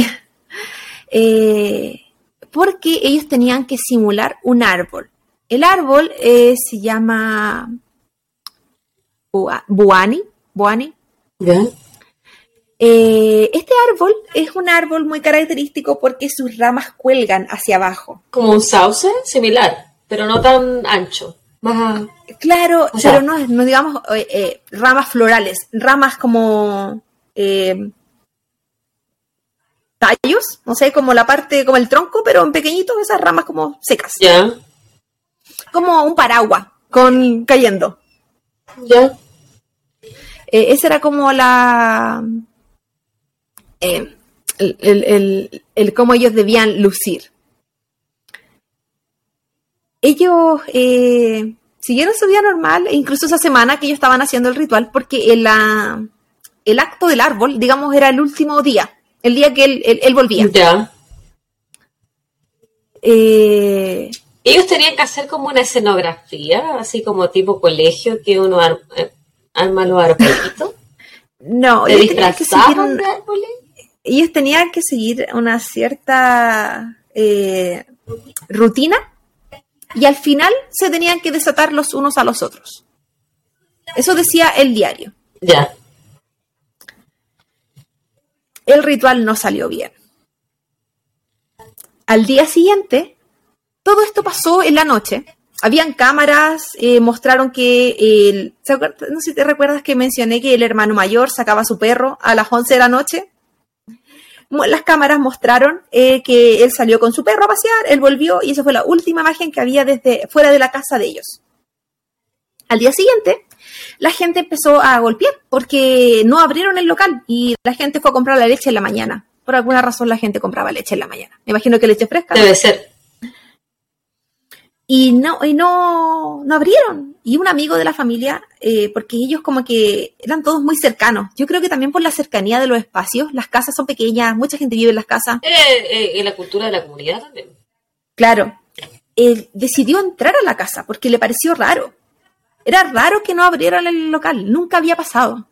porque ellos tenían que simular un árbol. El árbol se llama Buani, Buani. Eh, este árbol es un árbol muy característico porque sus ramas cuelgan hacia abajo. Como un sauce similar, pero no tan ancho. Claro, pero no, no digamos eh, eh, ramas florales, ramas como tallos, no sé, como la parte, como el tronco, pero en pequeñitos, esas ramas como secas. Ya. Como un paraguas con cayendo. Ya. Eh, esa era como la... Eh, el, cómo ellos debían lucir. Ellos eh, siguieron su vida normal, e incluso esa semana que ellos estaban haciendo el ritual, porque el, el acto del árbol, digamos, era el último día, el día que él, volvía. Ya. Ellos tenían que hacer como una escenografía, así como tipo colegio, que uno arma los arbolitos? No, ellos tenían, que seguir ellos tenían que seguir una cierta eh, rutina y al final se tenían que desatar los unos a los otros. Eso decía el diario. Ya. El ritual no salió bien. Al día siguiente, todo esto pasó en la noche habían cámaras, eh, mostraron que, el, no sé si te recuerdas que mencioné que el hermano mayor sacaba a su perro a las 11 de la noche. Las cámaras mostraron eh, que él salió con su perro a pasear, él volvió y esa fue la última imagen que había desde fuera de la casa de ellos. Al día siguiente, la gente empezó a golpear porque no abrieron el local y la gente fue a comprar la leche en la mañana. Por alguna razón la gente compraba leche en la mañana. Me imagino que leche fresca. Debe ser y no, y no, no abrieron. Y un amigo de la familia, eh, porque ellos como que eran todos muy cercanos. Yo creo que también por la cercanía de los espacios, las casas son pequeñas, mucha gente vive en las casas. Eh, en la cultura de la comunidad también. Claro. Él decidió entrar a la casa porque le pareció raro. Era raro que no abrieran el local, nunca había pasado.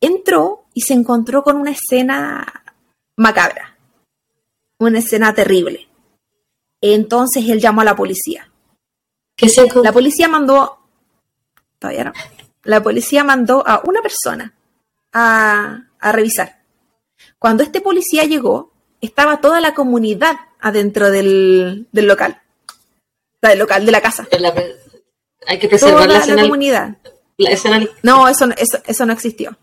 Entró y se encontró con una escena macabra, una escena terrible entonces él llamó a la policía. ¿Qué se la policía mandó, todavía no, la policía mandó a una persona a, revisar. Cuando este policía llegó, estaba toda la comunidad adentro del, local, del local, de la casa. hay que preservar la, comunidad. No, eso, eso, eso no existió.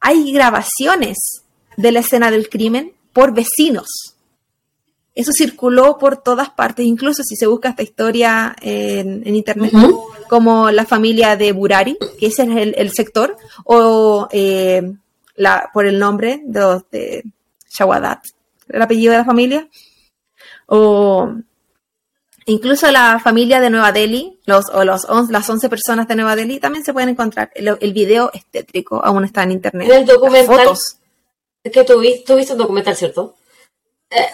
Hay grabaciones de la escena del crimen por vecinos eso circuló por todas partes, incluso si se busca esta historia en, internet, como la familia de Burari, que ese es el, sector, o eh, la, por el nombre de, de Shawadat, el apellido de la familia, o incluso la familia de Nueva Delhi, los, o los las 11 personas de Nueva Delhi, también se pueden encontrar. El, video es tétrico, aún está en internet. El documental. Es que tuviste, tuviste un documental, ¿cierto?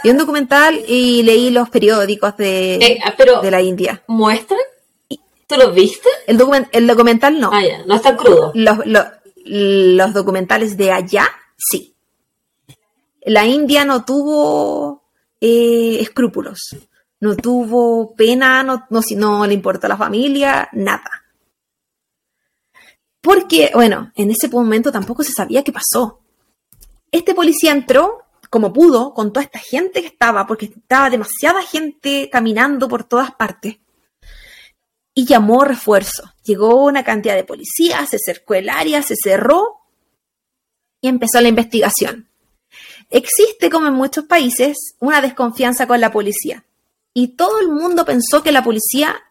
Vi un documental y leí los periódicos de, eh, ah, de la India. ¿Muestran? ¿Tú los viste? El, el documental no. Ah, ya, no está crudo. Los, los, documentales de allá, sí. La India no tuvo eh, escrúpulos, no tuvo pena, no, no, no le importó a la familia, nada. Porque, bueno, en ese momento tampoco se sabía qué pasó. Este policía entró como pudo, con toda esta gente que estaba, porque estaba demasiada gente caminando por todas partes, y llamó refuerzo. Llegó una cantidad de policías, se cercó el área, se cerró, y empezó la investigación. Existe, como en muchos países, una desconfianza con la policía. Y todo el mundo pensó que la policía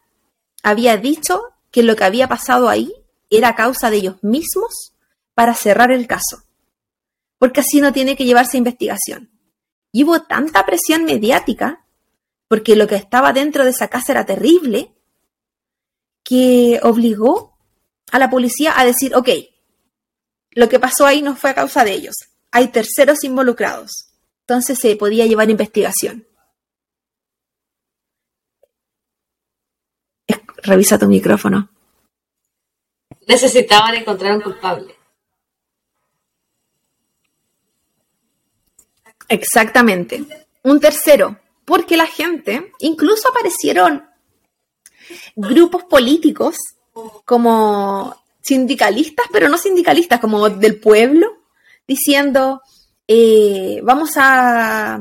había dicho que lo que había pasado ahí era causa de ellos mismos para cerrar el caso. Porque así no tiene que llevarse investigación. Y hubo tanta presión mediática, porque lo que estaba dentro de esa casa era terrible, que obligó a la policía a decir, ok, lo que pasó ahí no fue a causa de ellos, hay terceros involucrados. Entonces se podía llevar investigación. Revisa tu micrófono. Necesitaban encontrar un culpable. Exactamente. Un tercero, porque la gente, incluso aparecieron grupos políticos como sindicalistas, pero no sindicalistas, como del pueblo, diciendo, eh, vamos a,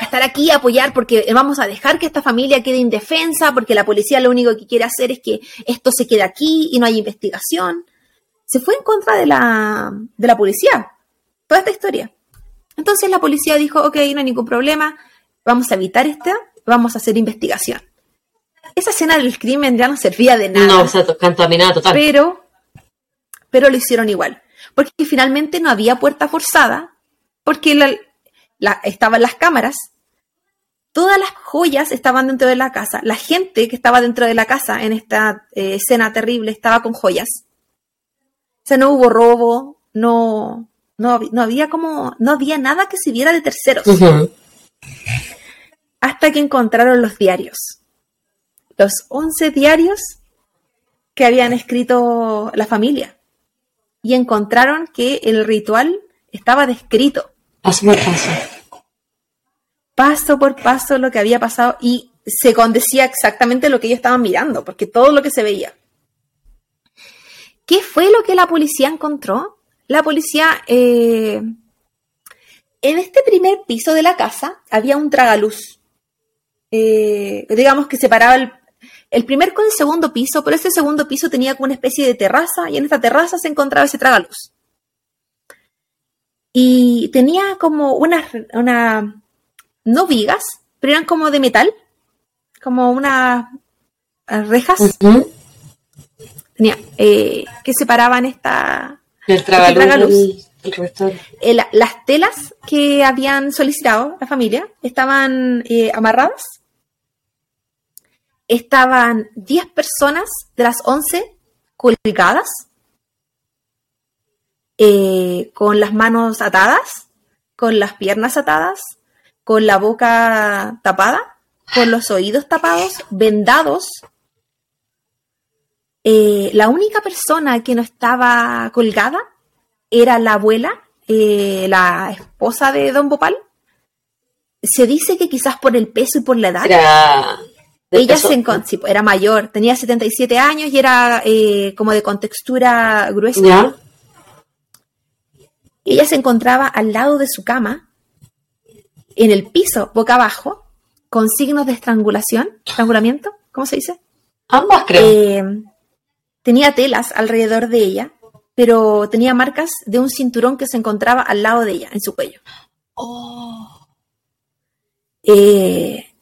estar aquí a apoyar porque vamos a dejar que esta familia quede indefensa, porque la policía lo único que quiere hacer es que esto se quede aquí y no hay investigación. Se fue en contra de la, de la policía, toda esta historia. Entonces la policía dijo, ok, no hay ningún problema, vamos a evitar esta, vamos a hacer investigación. Esa escena del crimen ya no servía de nada. No, o sea, contaminada total. Pero, pero lo hicieron igual. Porque finalmente no había puerta forzada, porque la, estaban las cámaras, todas las joyas estaban dentro de la casa, la gente que estaba dentro de la casa en esta eh, escena terrible estaba con joyas. O sea, no hubo robo, no, no, había como, no había nada que se viera de terceros. Hasta que encontraron los diarios. Los 11 diarios que habían escrito la familia. Y encontraron que el ritual estaba descrito. Paso por paso. Paso por paso lo que había pasado y se condecía exactamente lo que ellos estaban mirando, porque todo lo que se veía. ¿Qué fue lo que la policía encontró? La policía, eh, en este primer piso de la casa había un tragaluz, eh, digamos que separaba el, primer con el segundo piso, pero ese segundo piso tenía como una especie de terraza y en esta terraza se encontraba ese tragaluz. Y tenía como unas, una, no vigas, pero eran como de metal, como unas rejas. Tenía, eh, que separaban esta, el eh, las telas que habían solicitado la familia estaban eh, amarradas. Estaban 10 personas de las 11 colgadas, eh, con las manos atadas, con las piernas atadas, con la boca tapada, con los oídos tapados, vendados eh, la única persona que no estaba colgada era la abuela, eh, la esposa de Don Bopal. Se dice que quizás por el peso y por la edad. Era ella se era mayor, tenía 77 años y era eh, como de contextura gruesa. Ella se encontraba al lado de su cama, en el piso, boca abajo, con signos de estrangulación, estrangulamiento, ¿cómo se dice? Ambas creo. Tenía telas alrededor de ella, pero tenía marcas de un cinturón que se encontraba al lado de ella, en su cuello. Oh. Eh,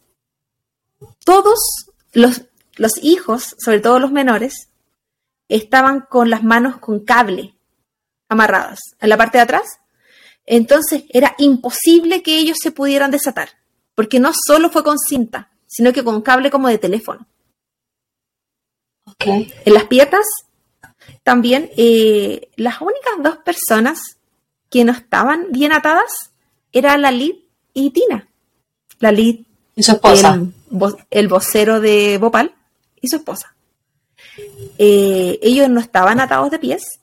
todos los, los hijos, sobre todo los menores, estaban con las manos con cable amarradas en la parte de atrás. Entonces era imposible que ellos se pudieran desatar, porque no solo fue con cinta, sino que con cable como de teléfono. En las piernas, también, eh, las únicas dos personas que no estaban bien atadas era la Lid y Tina. La Lid, y su esposa. El, vocero de Bopal y su esposa. Eh, ellos no estaban atados de pies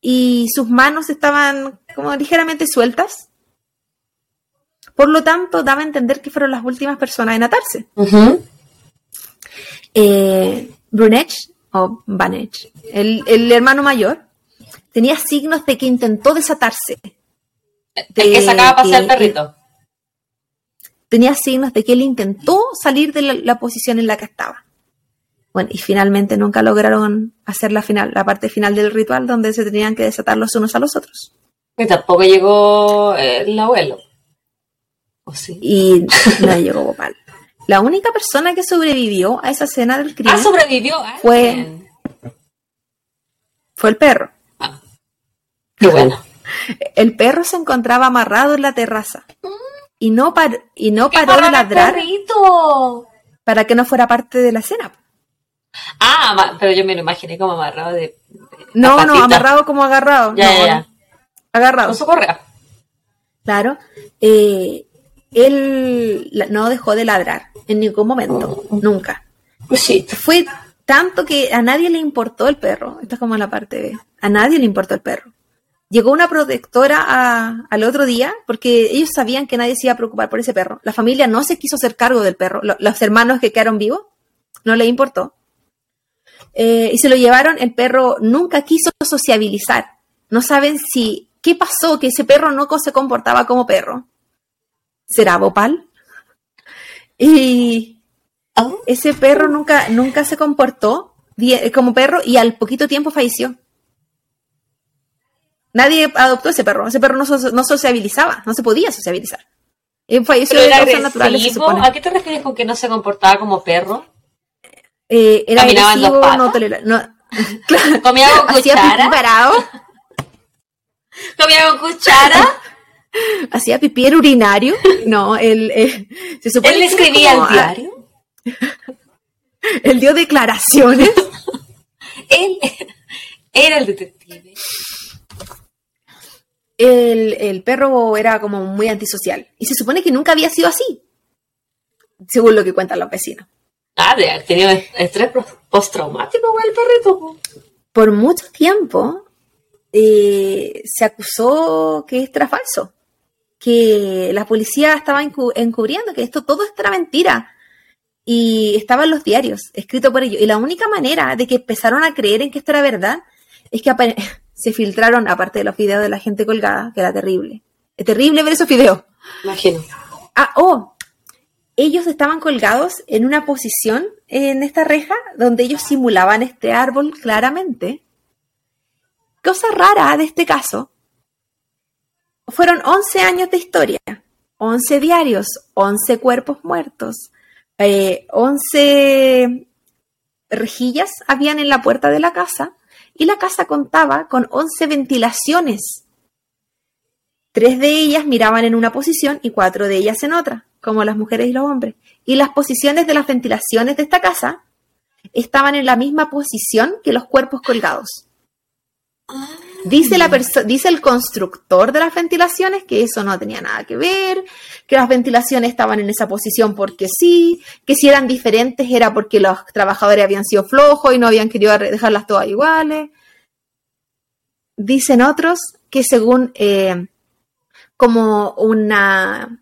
y sus manos estaban como ligeramente sueltas. Por lo tanto, daba a entender que fueron las últimas personas en atarse. Brunech, o Banech, el, hermano mayor, tenía signos de que intentó desatarse. De que sacaba a pasear el perrito. Tenía signos de que él intentó salir de la, posición en la que estaba. Bueno, y finalmente nunca lograron hacer la final, la parte final del ritual donde se tenían que desatar los unos a los otros. Y tampoco llegó el abuelo. ¿O sí? Y no llegó Gopal. La única persona que sobrevivió a esa escena del crimen. Ah, sobrevivió. Fue, fue el perro. Ah, qué bueno. El perro se encontraba amarrado en la terraza y no, y no paró de ladrar para que no fuera parte de la escena. Ah, pero yo me lo imaginé como amarrado de. no, no, amarrado como agarrado. Ya, ya, ya. Agarrado. Con su correa. Claro. Eh, él no dejó de ladrar en ningún momento, nunca. Sí. Fue tanto que a nadie le importó el perro. Esta es como la parte B. A nadie le importó el perro. Llegó una protectora al otro día porque ellos sabían que nadie se iba a preocupar por ese perro. La familia no se quiso hacer cargo del perro. Los hermanos que quedaron vivos no le importó. Eh, y se lo llevaron. El perro nunca quiso sociabilizar. No saben si qué pasó que ese perro no se comportaba como perro. ¿Será Bopal? Y oh. ese perro nunca, nunca se comportó como perro y al poquito tiempo falleció. Nadie adoptó ese perro. Ese perro no, sociabilizaba, no se podía sociabilizar. Y falleció de causas naturales. ¿A qué te refieres con que no se comportaba como perro? Eh, era agresivo, no toleraba. ¿Comía con cuchara? ¿Comía con cuchara? ¿Hacía pipí en urinario? No, él, eh, se supone ¿Él escribía el diario? él dio declaraciones. él era el detective el, perro era como muy antisocial. Y se supone que nunca había sido así, según lo que cuentan los vecinos. Ah, tenido estrés postraumático con el perrito. Por mucho tiempo eh, se acusó que era falso, que la policía estaba encubriendo, que esto todo era mentira. Y estaban los diarios, escritos por ellos. Y la única manera de que empezaron a creer en que esto era verdad es que se filtraron, aparte de los videos de la gente colgada, que era terrible. Es terrible ver esos videos. Imagino. Ah, oh, ellos estaban colgados en una posición en esta reja donde ellos simulaban este árbol claramente. Cosa rara de este caso. Fueron 11 años de historia, 11 diarios, 11 cuerpos muertos, 11 eh, rejillas habían en la puerta de la casa y la casa contaba con 11 ventilaciones. Tres de ellas miraban en una posición y cuatro de ellas en otra, como las mujeres y los hombres. Y las posiciones de las ventilaciones de esta casa estaban en la misma posición que los cuerpos colgados. Dice, la dice el constructor de las ventilaciones que eso no tenía nada que ver, que las ventilaciones estaban en esa posición porque sí, que si eran diferentes era porque los trabajadores habían sido flojos y no habían querido dejarlas todas iguales. Dicen otros que según eh, como una,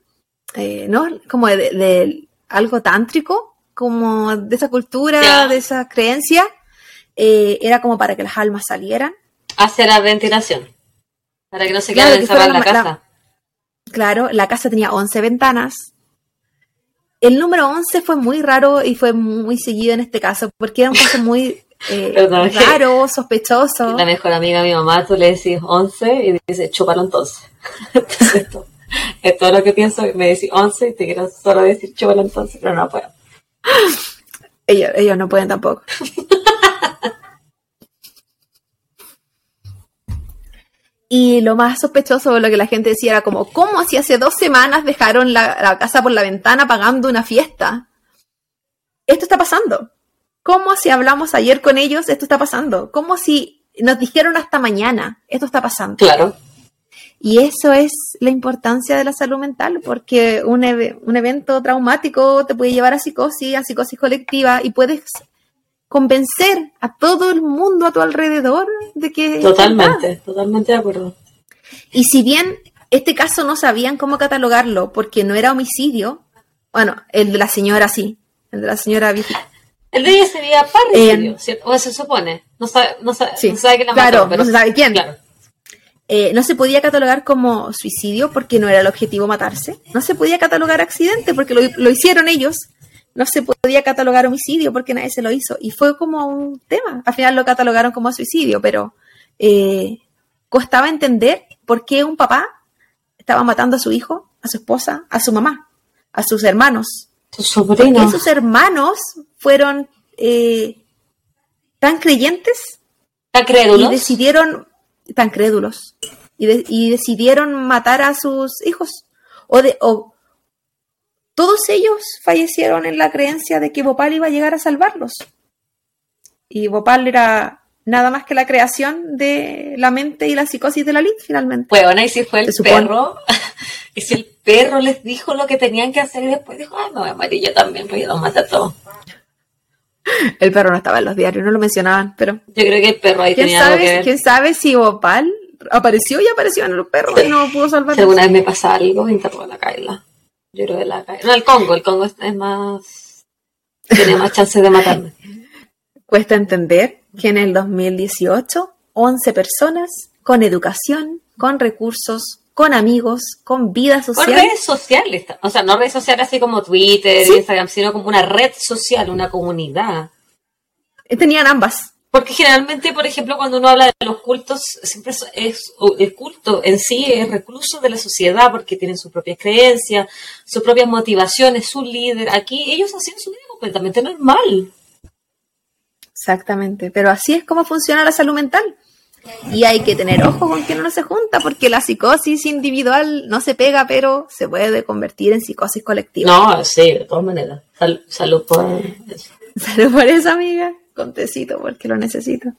eh, ¿no? Como de, algo tántrico, como de esa cultura, de esa creencia, eh, era como para que las almas salieran hacia la ventilación. Para que no se quede claro, la casa. claro, la casa tenía 11 ventanas. El número 11 fue muy raro y fue muy seguido en este caso, porque era un caso muy eh, raro, sospechoso. La mejor amiga de mi mamá, tú le decís 11 y dice, chúpalo entonces. entonces esto, es todo lo que pienso, me decís 11 y te quiero solo decir chúpalo entonces, pero no puedo. Ellos, ellos no pueden tampoco. Y lo más sospechoso, lo que la gente decía era como, ¿cómo si hace dos semanas dejaron la, casa por la ventana pagando una fiesta? Esto está pasando. ¿Cómo si hablamos ayer con ellos? Esto está pasando. ¿Cómo si nos dijeron hasta mañana? Esto está pasando. Claro. Y eso es la importancia de la salud mental, porque un, un evento traumático te puede llevar a psicosis, a psicosis colectiva, y puedes convencer a todo el mundo a tu alrededor de que... Totalmente, totalmente de acuerdo. Y si bien este caso no sabían cómo catalogarlo porque no era homicidio, bueno, el de la señora sí, el de la señora El de ella sería parricidio, eh, o se supone. No sabe, no sabe, no sabe la claro, no se sabe quién. Eh, no se podía catalogar como suicidio porque no era el objetivo matarse. No se podía catalogar accidente porque lo, lo hicieron ellos no se podía catalogar homicidio porque nadie se lo hizo. Y fue como un tema. Al final lo catalogaron como suicidio, pero eh, costaba entender por qué un papá estaba matando a su hijo, a su esposa, a su mamá, a sus hermanos. Sus sobrinos. sus hermanos fueron eh, tan creyentes. Tan crédulos. Y decidieron, tan crédulos. Y, decidieron matar a sus hijos. O, de, o todos ellos fallecieron en la creencia de que Bhopal iba a llegar a salvarlos. Y Bhopal era nada más que la creación de la mente y la psicosis de la lid, finalmente. Bueno, y si fue el perro, y si el perro les dijo lo que tenían que hacer y después dijo, ay, me voy a morir yo también, pues yo los maté a todos. El perro no estaba en los diarios, no lo mencionaban, pero... Yo creo que el perro ahí tenía sabe, algo que ver. ¿Quién sabe si Bhopal apareció y apareció en el perro y no pudo salvar? Si alguna vez me pasa algo, interrogo a la Kaila. Yo creo que la. No, el Congo, el Congo es más... Tiene más chances de matarme. Cuesta entender que en el 2018, 11 personas con educación, con recursos, con amigos, con vida social. Con redes sociales, o sea, no redes sociales así como Twitter, Instagram, sino como una red social, una comunidad. Eh, tenían ambas. Porque generalmente, por ejemplo, cuando uno habla de los cultos, siempre es, el culto en sí es recluso de la sociedad porque tienen sus propias creencias, sus propias motivaciones, su líder. Aquí ellos hacían su vida completamente normal. Exactamente, pero así es como funciona la salud mental. Y hay que tener ojo con que no se junta, porque la psicosis individual no se pega, pero se puede convertir en psicosis colectiva. No, sí, de todas maneras. salud por eso. Salud por eso, amiga. Contecito, porque lo necesito.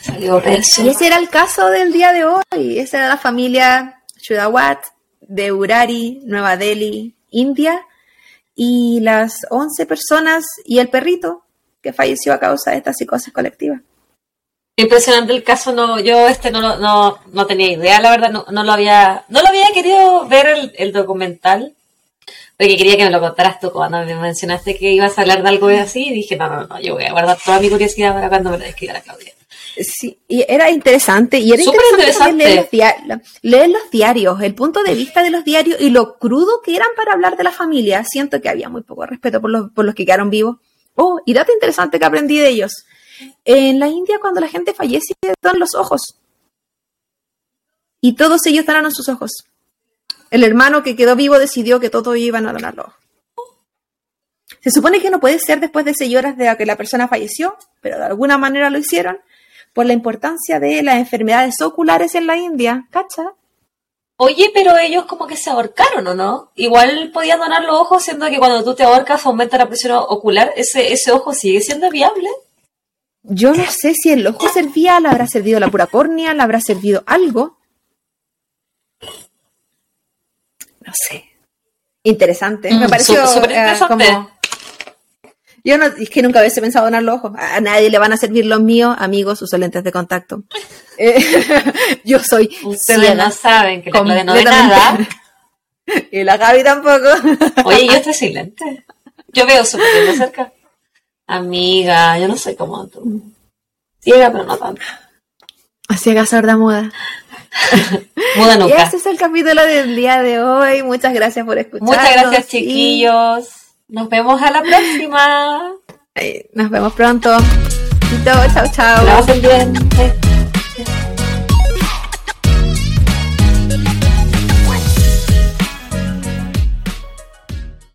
Salió Y ese era el caso del día de hoy. Esa era la familia Chudawat de Urari, Nueva Delhi, India. Y las 11 personas y el perrito que falleció a causa de esta psicosis colectiva. Impresionante el caso, no, yo este no, no, no tenía idea, la verdad, no, no, lo había, no lo había querido ver el, el, documental, porque quería que me lo contaras tú cuando me mencionaste que ibas a hablar de algo así, y dije, no, no, no, yo voy a guardar toda mi curiosidad para cuando me lo escriba la Claudia. Sí, y era interesante, y era interesante, Leer, los leer, los diarios, el punto de vista de los diarios y lo crudo que eran para hablar de la familia. Siento que había muy poco respeto por los, por los que quedaron vivos. Oh, y dato interesante que aprendí de ellos. En la India, cuando la gente fallece, dan los ojos. Y todos ellos donaron sus ojos. El hermano que quedó vivo decidió que todos iban a donarlo. Se supone que no puede ser después de seis horas de que la persona falleció, pero de alguna manera lo hicieron por la importancia de las enfermedades oculares en la India. ¿Cacha? Oye, pero ellos como que se ahorcaron, ¿o no? Igual podían donar los ojos, siendo que cuando tú te ahorcas aumenta la presión ocular. ¿Ese, ese ojo sigue siendo viable? Yo no sé si el ojo servía, le habrá servido la pura córnea, le habrá servido algo. No sé. Interesante. Me mm, pareció eh, como yo no, es que nunca hubiese pensado donar los ojos. A nadie le van a servir los míos, amigos, sus lentes de contacto. Eh, yo soy. Ustedes no saben que la no ve nada. y la Gaby tampoco. Oye, yo estoy sin lentes. Yo veo súper bien de cerca. Amiga, yo no soy como tú. Ciega, pero no tanto. Ciega sorda muda. muda nunca. Y ese es el capítulo del día de hoy. Muchas gracias por escuchar. Muchas gracias, chiquillos. Nos vemos a la próxima. Nos vemos pronto. Chao, chao. Lo hacen bien.